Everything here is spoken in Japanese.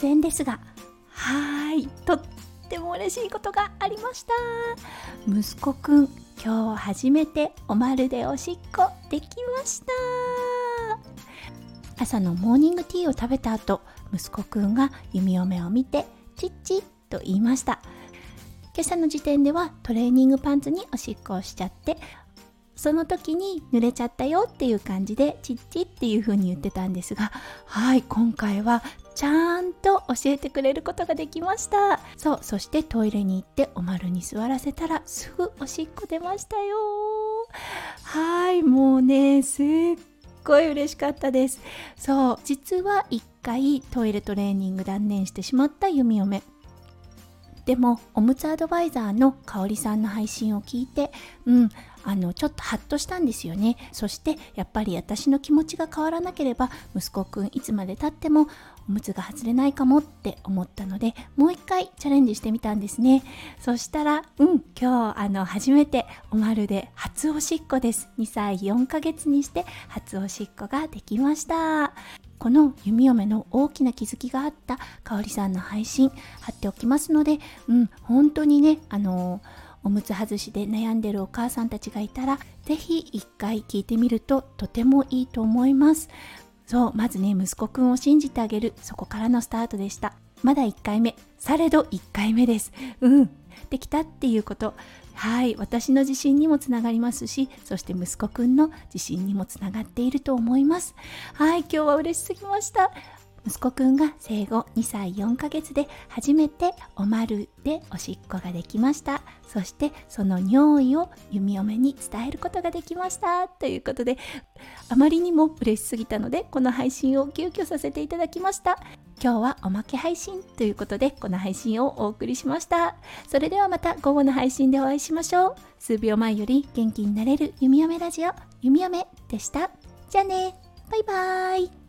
然ですが。はい。とっても嬉しいことがありました。息子くん今日初めておまるでおしっこできました。朝のモーニングティーを食べた後息子くんが弓嫁を見てチッチッと言いました。今朝の時点ではトレーニングパンツにおしっこをしちゃってその時に濡れちゃったよっていう感じでチッチっていう風に言ってたんですがはい今回はちゃんと教えてくれることができました。そうそしてトイレに行っておまるに座らせたらすぐおしっこ出ましたよ。はいもうねすっごい嬉しかったです。そう実は1回トイレトレーニング断念してしまった弓嫁。でもおむつアドバイザーの香里さんの配信を聞いてうんあのちょっとハッとしたんですよね。そしてやっぱり私の気持ちが変わらなければ息子くんいつまでたってもおむつが外れないかもって思ったのでもう一回チャレンジしてみたんですね。そしたらうん今日あの初めておまるで初おしっこです。2歳4ヶ月にして初おしっこができました。この弓嫁の大きな気づきがあったかおりさんの配信貼っておきますのでうん本当にねあのおむつ外しで悩んでるお母さんたちがいたら是非一回聞いてみるととてもいいと思います。そうまずね息子くんを信じてあげるそこからのスタートでした。まだ1回目。されど1回目です。うん。できたっていうこと。はい。私の自信にもつながりますしそして息子くんの自信にもつながっていると思います。はい。今日は嬉しすぎました。息子くんが生後2歳4ヶ月で初めておまるでおしっこができました。そしてその尿意を弓嫁に伝えることができました。ということであまりにも嬉しすぎたのでこの配信を急遽させていただきました。今日はおまけ配信ということでこの配信をお送りしました。それではまた午後の配信でお会いしましょう。数秒前より元気になれる弓嫁ラジオ弓嫁でした。じゃあね。バイバーイ。